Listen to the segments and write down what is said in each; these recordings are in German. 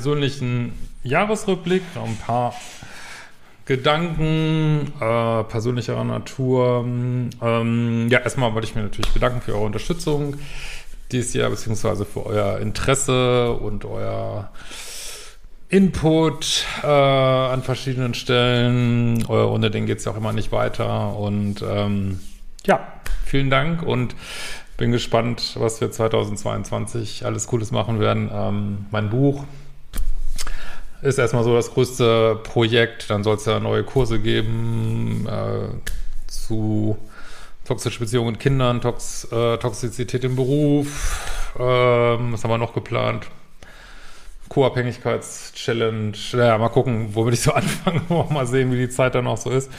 persönlichen Jahresrückblick, noch ein paar Gedanken äh, persönlicher Natur. Ähm, ja, erstmal wollte ich mir natürlich bedanken für eure Unterstützung dieses Jahr, beziehungsweise für euer Interesse und euer Input äh, an verschiedenen Stellen. Äh, ohne den geht es ja auch immer nicht weiter. Und ähm, ja, vielen Dank und bin gespannt, was wir 2022 alles Cooles machen werden. Ähm, mein Buch ist erstmal so das größte Projekt. Dann soll es ja neue Kurse geben äh, zu toxische Beziehungen mit Kindern, Tox, äh, Toxizität im Beruf. Ähm, was haben wir noch geplant? Co-Abhängigkeits-Challenge. Naja, mal gucken, womit ich so anfange. mal sehen, wie die Zeit dann auch so ist.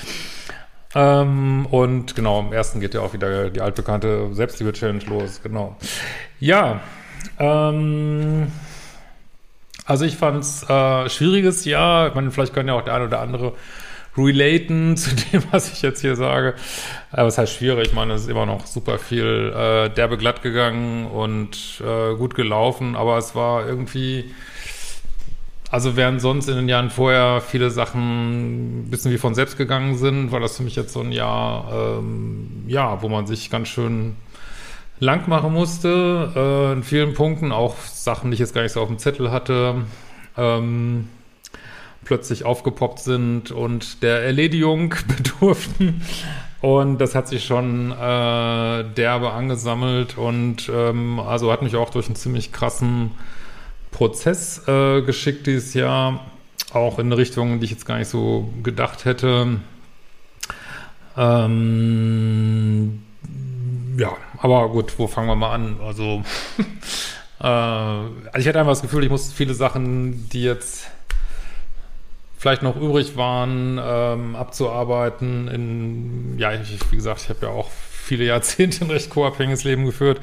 Ähm, und genau, am ersten geht ja auch wieder die altbekannte Selbstliebe-Challenge los. Genau. Ja, ähm, also ich fand es äh, schwieriges Jahr. Ich meine, vielleicht können ja auch der eine oder andere relaten zu dem, was ich jetzt hier sage. Aber es heißt schwierig. Ich meine, es ist immer noch super viel äh, derbe glatt gegangen und äh, gut gelaufen. Aber es war irgendwie also während sonst in den Jahren vorher viele Sachen ein bisschen wie von selbst gegangen sind, war das für mich jetzt so ein Jahr, ähm, ja, wo man sich ganz schön lang machen musste, äh, in vielen Punkten, auch Sachen, die ich jetzt gar nicht so auf dem Zettel hatte, ähm, plötzlich aufgepoppt sind und der Erledigung bedurften. Und das hat sich schon äh, derbe angesammelt und ähm, also hat mich auch durch einen ziemlich krassen Prozess äh, geschickt dieses Jahr, auch in eine Richtung, die ich jetzt gar nicht so gedacht hätte. Ähm, ja, aber gut, wo fangen wir mal an? Also, äh, also ich hatte einfach das Gefühl, ich muss viele Sachen, die jetzt vielleicht noch übrig waren, ähm, abzuarbeiten. In, ja, ich, wie gesagt, ich habe ja auch viele Jahrzehnte ein recht co-abhängiges Leben geführt.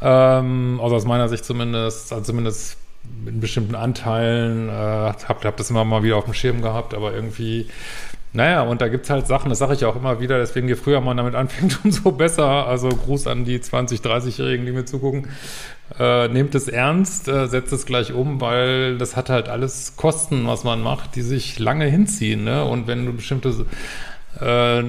Ähm, also aus meiner Sicht zumindest, also zumindest in bestimmten Anteilen, äh, hab, hab das immer mal wieder auf dem Schirm gehabt, aber irgendwie, naja, und da gibt's halt Sachen, das sage ich auch immer wieder, deswegen je früher man damit anfängt, umso besser. Also Gruß an die 20-, 30-Jährigen, die mir zugucken. Äh, nehmt es ernst, äh, setzt es gleich um, weil das hat halt alles Kosten, was man macht, die sich lange hinziehen. Ne? Und wenn du bestimmte äh,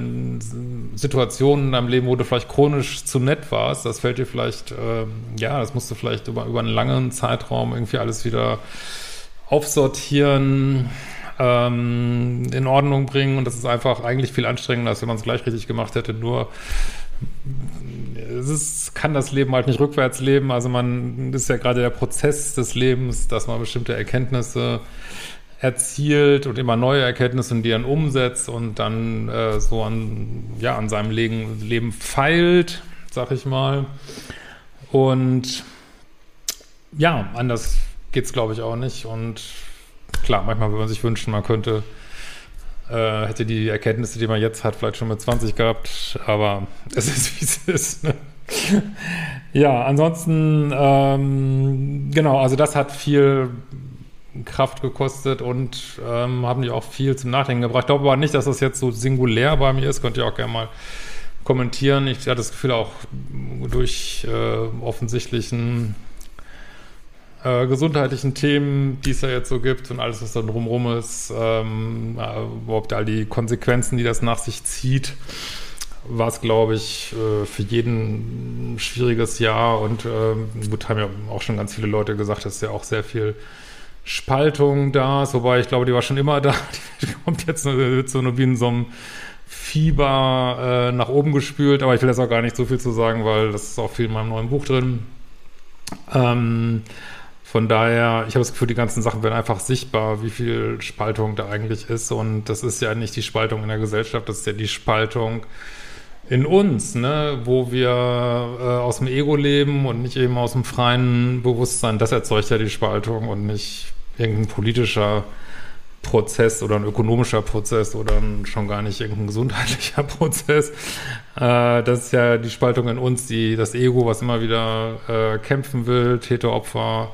Situationen in deinem Leben, wo du vielleicht chronisch zu nett warst, das fällt dir vielleicht, äh, ja, das musst du vielleicht über, über einen langen Zeitraum irgendwie alles wieder aufsortieren, ähm, in Ordnung bringen und das ist einfach eigentlich viel anstrengender, als wenn man es gleich richtig gemacht hätte, nur es ist, kann das Leben halt nicht rückwärts leben, also man, ist ja gerade der Prozess des Lebens, dass man bestimmte Erkenntnisse erzielt und immer neue Erkenntnisse in die dann umsetzt und dann äh, so an, ja, an seinem Leben, Leben feilt, sag ich mal. Und ja, anders geht's glaube ich auch nicht. Und klar, manchmal würde man sich wünschen, man könnte, äh, hätte die Erkenntnisse, die man jetzt hat, vielleicht schon mit 20 gehabt, aber es ist, wie es ist. Ne? ja, ansonsten, ähm, genau, also das hat viel Kraft gekostet und ähm, haben die auch viel zum Nachdenken gebracht. Ich glaube aber nicht, dass das jetzt so singulär bei mir ist. Könnt ihr auch gerne mal kommentieren. Ich hatte das Gefühl auch durch äh, offensichtlichen äh, gesundheitlichen Themen, die es ja jetzt so gibt und alles, was da drumherum ist, ähm, äh, überhaupt all die Konsequenzen, die das nach sich zieht, war es, glaube ich, äh, für jeden ein schwieriges Jahr und äh, gut, haben ja auch schon ganz viele Leute gesagt, dass ja auch sehr viel Spaltung da ist, wobei ich glaube, die war schon immer da. Die kommt jetzt so nur wie in so einem Fieber äh, nach oben gespült, aber ich will jetzt auch gar nicht so viel zu sagen, weil das ist auch viel in meinem neuen Buch drin. Ähm, von daher, ich habe das Gefühl, die ganzen Sachen werden einfach sichtbar, wie viel Spaltung da eigentlich ist. Und das ist ja nicht die Spaltung in der Gesellschaft, das ist ja die Spaltung in uns, ne, wo wir äh, aus dem Ego leben und nicht eben aus dem freien Bewusstsein. Das erzeugt ja die Spaltung und nicht irgendein politischer Prozess oder ein ökonomischer Prozess oder schon gar nicht irgendein gesundheitlicher Prozess. Äh, das ist ja die Spaltung in uns, die das Ego, was immer wieder äh, kämpfen will, Täter-Opfer,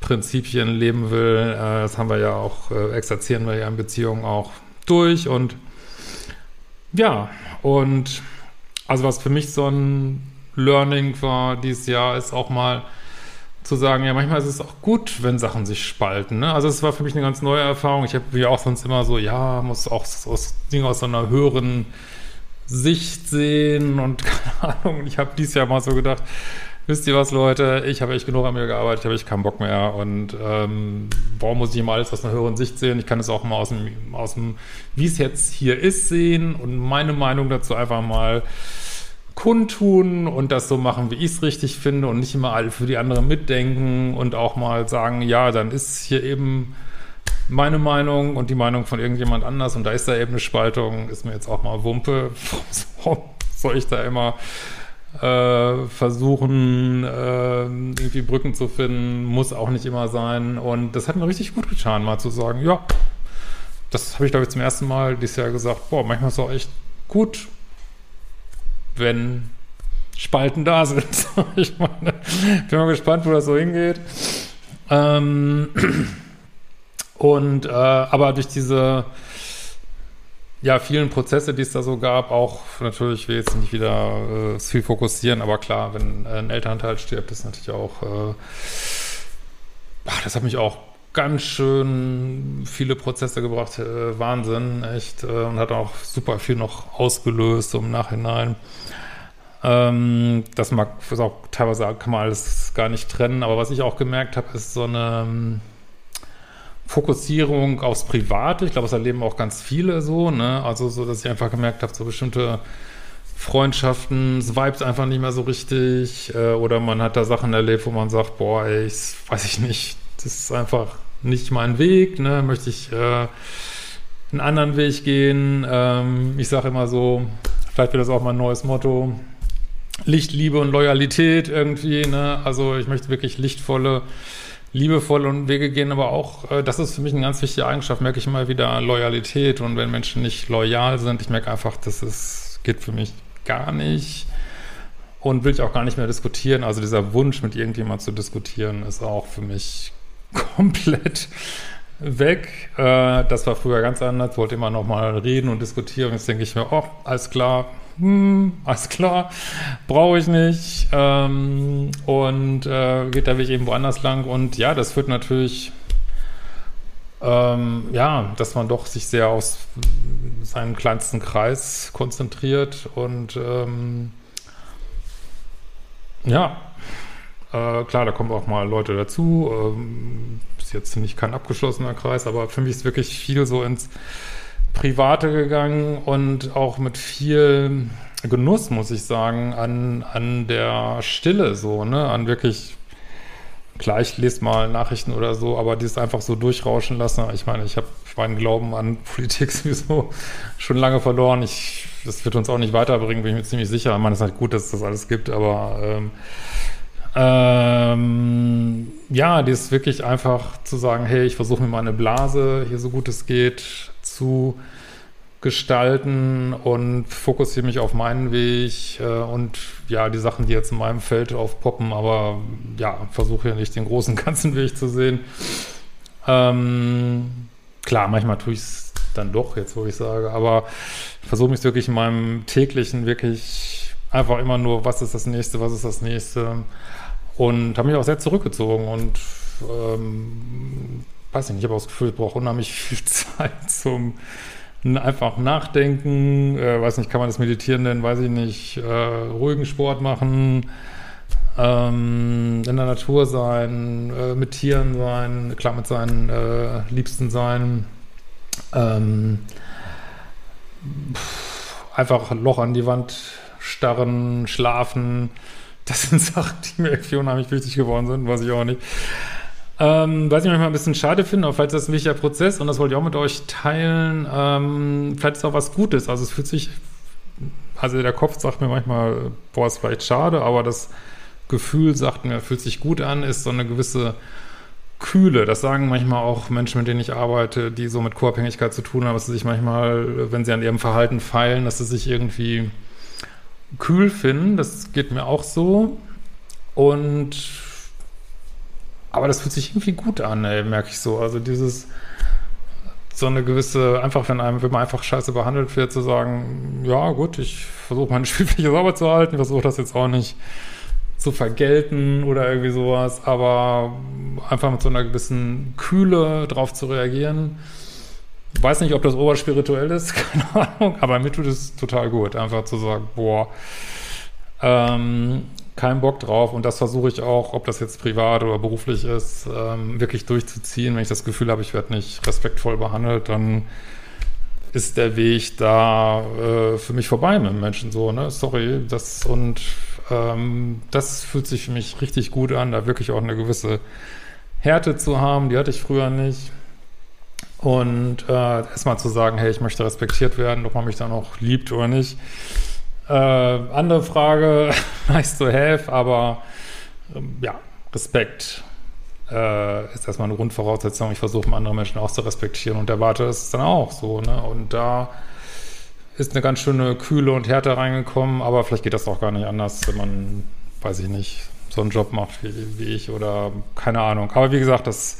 Prinzipien leben will. Äh, das haben wir ja auch, äh, exerzieren wir ja in Beziehungen auch durch und ja, und also was für mich so ein Learning war dieses Jahr, ist auch mal zu sagen, ja, manchmal ist es auch gut, wenn Sachen sich spalten. Ne? Also es war für mich eine ganz neue Erfahrung. Ich habe wie auch sonst immer so, ja, muss auch aus Dinge aus so einer höheren Sicht sehen und keine Ahnung. Ich habe dieses Jahr mal so gedacht, wisst ihr was, Leute, ich habe echt genug an mir gearbeitet, ich habe echt keinen Bock mehr und ähm, warum muss ich immer alles aus einer höheren Sicht sehen? Ich kann es auch mal aus dem, aus dem wie es jetzt hier ist, sehen und meine Meinung dazu einfach mal kundtun und das so machen, wie ich es richtig finde und nicht immer alle für die anderen mitdenken und auch mal sagen, ja, dann ist hier eben meine Meinung und die Meinung von irgendjemand anders und da ist da eben eine Spaltung, ist mir jetzt auch mal Wumpe. Warum soll ich da immer äh, versuchen, äh, irgendwie Brücken zu finden, muss auch nicht immer sein. Und das hat mir richtig gut getan, mal zu sagen, ja, das habe ich, glaube ich, zum ersten Mal dieses Jahr gesagt, boah, manchmal ist es auch echt gut, wenn Spalten da sind. ich meine, bin mal gespannt, wo das so hingeht. Ähm, und äh, aber durch diese ja, vielen Prozesse, die es da so gab, auch natürlich, will jetzt nicht wieder äh, viel fokussieren, aber klar, wenn äh, ein Elternteil stirbt, ist natürlich auch, äh, ach, das hat mich auch ganz schön viele Prozesse gebracht, äh, Wahnsinn, echt, äh, und hat auch super viel noch ausgelöst im Nachhinein. Ähm, das mag, auch teilweise kann man alles gar nicht trennen, aber was ich auch gemerkt habe, ist so eine ähm, Fokussierung aufs Private. Ich glaube, das erleben auch ganz viele so, ne? Also so, dass ich einfach gemerkt habe, so bestimmte Freundschaften, es vibes einfach nicht mehr so richtig äh, oder man hat da Sachen erlebt, wo man sagt, boah, ey, ich, weiß ich nicht, das ist einfach nicht mein Weg, ne? Möchte ich äh, einen anderen Weg gehen. Ähm, ich sage immer so, vielleicht wird das auch mein neues Motto, Licht, Liebe und Loyalität irgendwie, ne? Also ich möchte wirklich lichtvolle, liebevolle Wege gehen, aber auch, äh, das ist für mich eine ganz wichtige Eigenschaft, merke ich immer wieder Loyalität und wenn Menschen nicht loyal sind, ich merke einfach, das ist, geht für mich gar nicht und will ich auch gar nicht mehr diskutieren. Also dieser Wunsch, mit irgendjemand zu diskutieren, ist auch für mich komplett weg. Äh, das war früher ganz anders, wollte immer noch mal reden und diskutieren. Jetzt denke ich mir, oh, alles klar, hm, alles klar, brauche ich nicht. Ähm, und äh, geht der Weg eben woanders lang. Und ja, das führt natürlich, ähm, ja, dass man doch sich sehr aus seinem kleinsten Kreis konzentriert und ähm, ja, äh, klar, da kommen auch mal Leute dazu. Ähm, ist jetzt nicht kein abgeschlossener Kreis, aber für mich ist wirklich viel so ins Private gegangen und auch mit viel Genuss, muss ich sagen, an, an der Stille so, ne, an wirklich, klar, ich lese mal Nachrichten oder so, aber die ist einfach so durchrauschen lassen. Ich meine, ich habe meinen Glauben an Politik sowieso schon lange verloren. Ich, das wird uns auch nicht weiterbringen, bin ich mir ziemlich sicher. Ich meine, es ist halt gut, dass es das alles gibt, aber ähm, ähm, ja, die ist wirklich einfach zu sagen, hey, ich versuche mir meine Blase hier so gut es geht zu gestalten und fokussiere mich auf meinen Weg äh, und ja, die Sachen, die jetzt in meinem Feld aufpoppen, aber ja, versuche ja nicht den großen ganzen Weg zu sehen. Ähm, klar, manchmal tue ich es dann doch, jetzt wo ich sage, aber versuche mich wirklich in meinem täglichen wirklich einfach immer nur, was ist das nächste, was ist das nächste? Und habe mich auch sehr zurückgezogen und ähm, weiß ich nicht, ich habe auch das Gefühl, ich brauche unheimlich viel Zeit zum einfach nachdenken, äh, weiß nicht, kann man das meditieren denn, weiß ich nicht, äh, ruhigen Sport machen, ähm, in der Natur sein, äh, mit Tieren sein, klar mit seinen äh, Liebsten sein, ähm, einfach ein Loch an die Wand starren, schlafen, das sind Sachen, die mir irgendwie unheimlich wichtig geworden sind, weiß ich auch nicht. Ähm, was ich manchmal ein bisschen schade finde, aber vielleicht ist das ein wichtiger Prozess und das wollte ich auch mit euch teilen. Ähm, vielleicht ist auch was Gutes. Also es fühlt sich, also der Kopf sagt mir manchmal, boah, ist vielleicht schade, aber das Gefühl sagt mir, fühlt sich gut an, ist so eine gewisse Kühle. Das sagen manchmal auch Menschen, mit denen ich arbeite, die so mit Co-Abhängigkeit zu tun haben, dass sie sich manchmal, wenn sie an ihrem Verhalten feilen, dass sie sich irgendwie kühl finden. Das geht mir auch so. Und aber das fühlt sich irgendwie gut an, ey, merke ich so. Also dieses so eine gewisse, einfach wenn einem, wenn man einfach scheiße behandelt wird, zu sagen, ja gut, ich versuche meine Spielfläche sauber zu halten, ich versuche das jetzt auch nicht zu vergelten oder irgendwie sowas, aber einfach mit so einer gewissen Kühle drauf zu reagieren. Weiß nicht, ob das oberspirituell ist, keine Ahnung, aber mir tut es total gut, einfach zu sagen, boah, ähm, kein Bock drauf und das versuche ich auch, ob das jetzt privat oder beruflich ist, ähm, wirklich durchzuziehen. Wenn ich das Gefühl habe, ich werde nicht respektvoll behandelt, dann ist der Weg da äh, für mich vorbei mit Menschen so, ne? Sorry, das und ähm, das fühlt sich für mich richtig gut an, da wirklich auch eine gewisse Härte zu haben, die hatte ich früher nicht. Und äh, erstmal zu sagen, hey, ich möchte respektiert werden, ob man mich dann auch liebt oder nicht. Äh, andere Frage, nice to have, aber ähm, ja, Respekt äh, ist erstmal eine Grundvoraussetzung. Ich versuche andere Menschen auch zu respektieren und erwarte es dann auch so. Ne? Und da ist eine ganz schöne Kühle und Härte reingekommen, aber vielleicht geht das auch gar nicht anders, wenn man, weiß ich nicht, so einen Job macht wie, wie ich oder keine Ahnung. Aber wie gesagt, das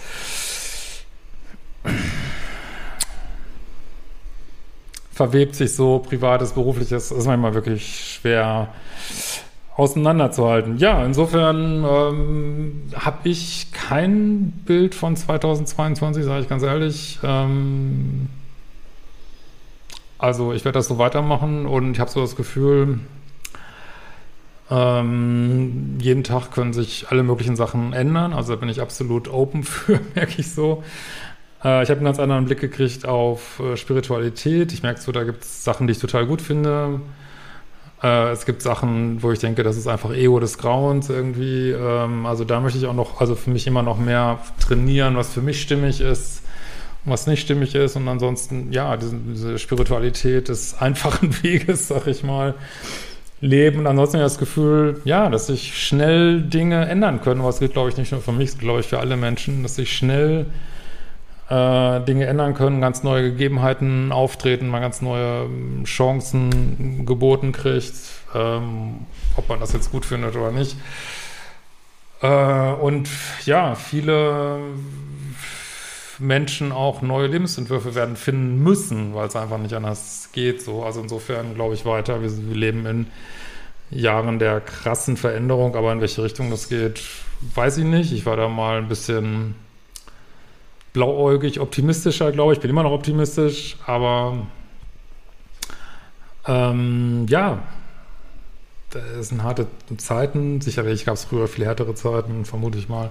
verwebt sich so, privates, berufliches, ist manchmal wirklich schwer auseinanderzuhalten. Ja, insofern ähm, habe ich kein Bild von 2022, sage ich ganz ehrlich. Ähm, also ich werde das so weitermachen und ich habe so das Gefühl, ähm, jeden Tag können sich alle möglichen Sachen ändern. Also da bin ich absolut open für, merke ich so. Äh, ich habe einen ganz anderen Blick gekriegt auf äh, Spiritualität. Ich merke so, da gibt es Sachen, die ich total gut finde. Äh, es gibt Sachen, wo ich denke, das ist einfach Ego des Grauens irgendwie. Ähm, also da möchte ich auch noch, also für mich immer noch mehr trainieren, was für mich stimmig ist was nicht stimmig ist und ansonsten, ja, diese, diese Spiritualität des einfachen Weges, sag ich mal, leben und ansonsten das Gefühl, ja, dass sich schnell Dinge ändern können, was gilt, glaube ich, nicht nur für mich, glaube ich, für alle Menschen, dass sich schnell äh, Dinge ändern können, ganz neue Gegebenheiten auftreten, man ganz neue ähm, Chancen geboten kriegt, ähm, ob man das jetzt gut findet oder nicht. Äh, und ja, viele Menschen auch neue Lebensentwürfe werden finden müssen, weil es einfach nicht anders geht. So. Also insofern glaube ich weiter, wir, wir, leben in Jahren der krassen Veränderung, aber in welche Richtung das geht, weiß ich nicht. Ich war da mal ein bisschen blauäugig optimistischer, glaube ich. Bin immer noch optimistisch, aber ähm, ja, das sind harte Zeiten. Sicherlich gab es früher viel härtere Zeiten, vermute ich mal.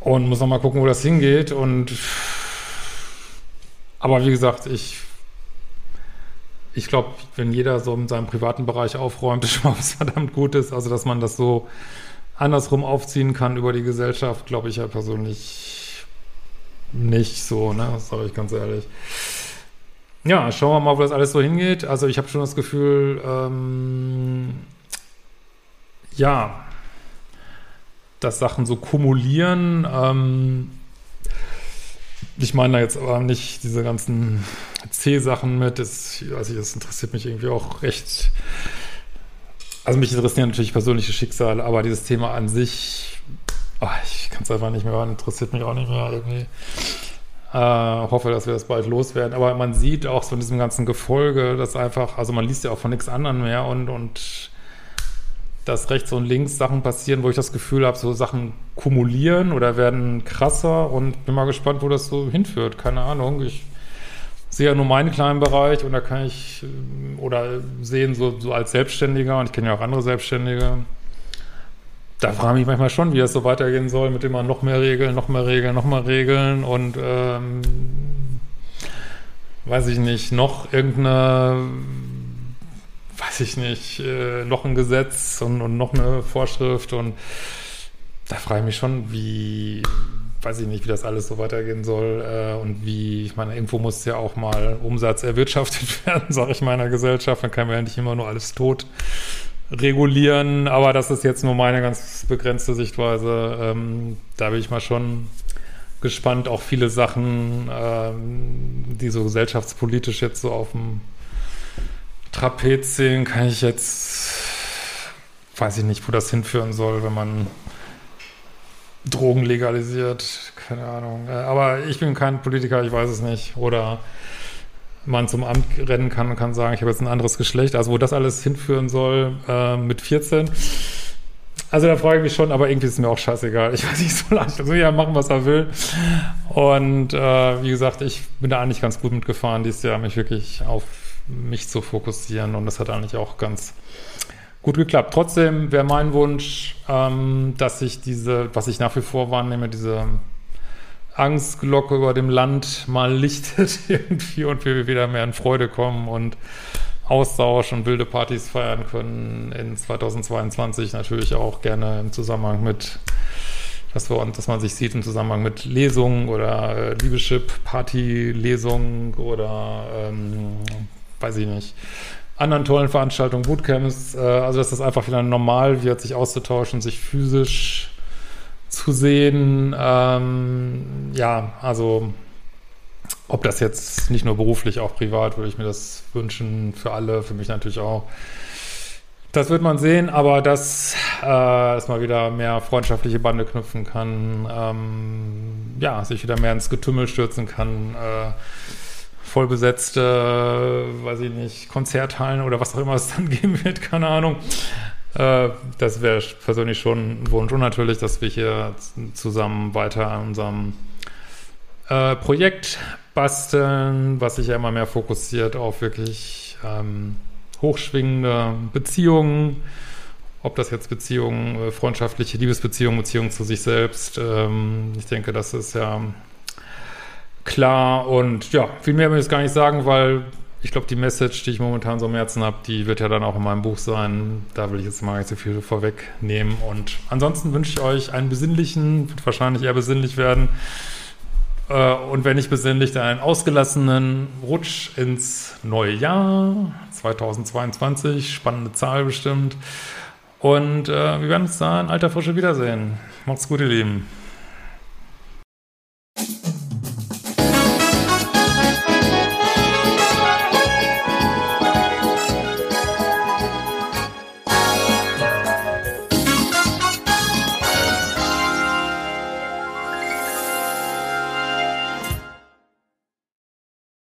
Und muss noch mal gucken, wo das hingeht. Und aber wie gesagt, ich ich glaube, wenn jeder so in seinem privaten Bereich aufräumt, ist schon mal was verdammt Gutes. Also, dass man das so andersrum aufziehen kann über die Gesellschaft, glaube ich ja persönlich nicht so, ne? Das sage ich ganz ehrlich. Ja, schauen wir mal, wo das alles so hingeht. Also, ich habe schon das Gefühl, ähm, ja, dass Sachen so kumulieren. Ähm, ich meine da jetzt aber nicht diese ganzen C-Sachen mit. Das, ich, das interessiert mich irgendwie auch recht. Also mich interessieren natürlich persönliche Schicksale, aber dieses Thema an sich, oh, ich kann es einfach nicht mehr hören, interessiert mich auch nicht mehr irgendwie. Äh, hoffe, dass wir das bald loswerden. Aber man sieht auch so in diesem ganzen Gefolge, dass einfach, also man liest ja auch von nichts anderem mehr und, und dass rechts und links Sachen passieren, wo ich das Gefühl habe, so Sachen kumulieren oder werden krasser und bin mal gespannt, wo das so hinführt. Keine Ahnung. Ich sehe ja nur meinen kleinen Bereich und da kann ich äh, oder sehen so, so als Selbstständiger und ich kenne ja auch andere Selbstständige. Da frage ich mich manchmal schon, wie das so weitergehen soll, mit immer noch mehr Regeln, noch mehr Regeln, noch mehr Regeln und ähm, weiß ich nicht, noch irgendeine weiß ich nicht, äh, noch ein Gesetz und, und, noch eine Vorschrift und da frage ich mich schon, wie, weiß ich nicht, wie das alles so weitergehen soll äh, und wie, ich meine, irgendwo muss ja auch mal Umsatz erwirtschaftet werden, sage ich meiner Gesellschaft, dann kann man ja nicht immer nur alles tot regulieren, aber das ist jetzt nur meine ganz begrenzte Sichtweise. Ähm, da bin ich mal schon gespannt, auch viele Sachen, ähm, die so gesellschaftspolitisch jetzt so auf dem Trapezien kann ich jetzt, weiß ich nicht, wo das hinführen soll, wenn man Drogen legalisiert, keine Ahnung. Äh, aber ich bin kein Politiker, ich weiß es nicht. Oder man zum Amt rennen kann und kann sagen, ich habe jetzt ein anderes Geschlecht. Also wo das alles hinführen soll äh, mit 14, also da freue ich mich schon, aber irgendwie ist es mir auch scheißegal. Ich weiß nicht so leicht. Also ja, machen, was er will. Und äh, wie gesagt, ich bin da eigentlich ganz gut mitgefahren dieses Jahr, mich wirklich auf mich zu fokussieren. Und das hat eigentlich auch ganz gut geklappt. Trotzdem wäre mein Wunsch, ähm, dass ich diese, was ich nach wie vor wahrnehme, diese Angstglocke über dem Land mal lichtet irgendwie und wir wieder mehr in Freude kommen und Austausch und wilde Partys feiern können. In 2022 natürlich auch gerne im Zusammenhang mit dass, wir, dass man sich sieht im Zusammenhang mit Lesungen oder äh, Liebeschip, Party-Lesungen oder ähm, weiß ich nicht, anderen tollen Veranstaltungen, Bootcamps, äh, also dass das einfach wieder normal wird, sich auszutauschen, sich physisch zu sehen. Ähm, ja, also ob das jetzt nicht nur beruflich, auch privat, würde ich mir das wünschen, für alle, für mich natürlich auch. Das wird man sehen, aber dass äh, es mal wieder mehr freundschaftliche Bande knüpfen kann, ähm, ja, sich wieder mehr ins Getümmel stürzen kann, äh, vollbesetzte, weiß ich nicht, Konzerthallen oder was auch immer es dann geben wird, keine Ahnung. Äh, das wäre persönlich schon ein Wunsch. Und natürlich, dass wir hier zusammen weiter an unserem äh, Projekt basteln, was sich ja immer mehr fokussiert auf wirklich ähm, hochschwingende Beziehungen. Ob das jetzt Beziehungen, äh, freundschaftliche Liebesbeziehungen, Beziehungen zu sich selbst. Ähm, ich denke, das ist ja klar. Und ja, viel mehr will ich jetzt gar nicht sagen, weil ich glaube, die Message, die ich momentan so im Herzen habe, die wird ja dann auch in meinem Buch sein. Da will ich jetzt mal nicht so viel vorwegnehmen. Und ansonsten wünsche ich euch einen besinnlichen, wird wahrscheinlich eher besinnlich werden. Äh, und wenn nicht besinnlich, dann einen ausgelassenen Rutsch ins neue Jahr 2022. Spannende Zahl bestimmt. Und äh, wir werden uns da in alter Frische wiedersehen. Macht's gut, ihr Lieben.